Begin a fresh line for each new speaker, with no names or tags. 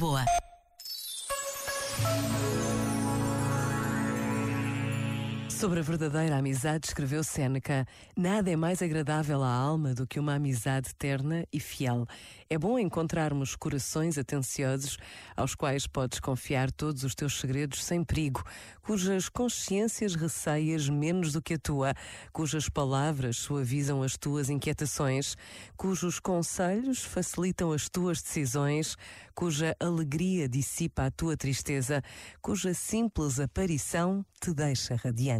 Lisboa.
Sobre a verdadeira amizade, escreveu Séneca: Nada é mais agradável à alma do que uma amizade terna e fiel. É bom encontrarmos corações atenciosos aos quais podes confiar todos os teus segredos sem perigo, cujas consciências receias menos do que a tua, cujas palavras suavizam as tuas inquietações, cujos conselhos facilitam as tuas decisões, cuja alegria dissipa a tua tristeza, cuja simples aparição te deixa radiante.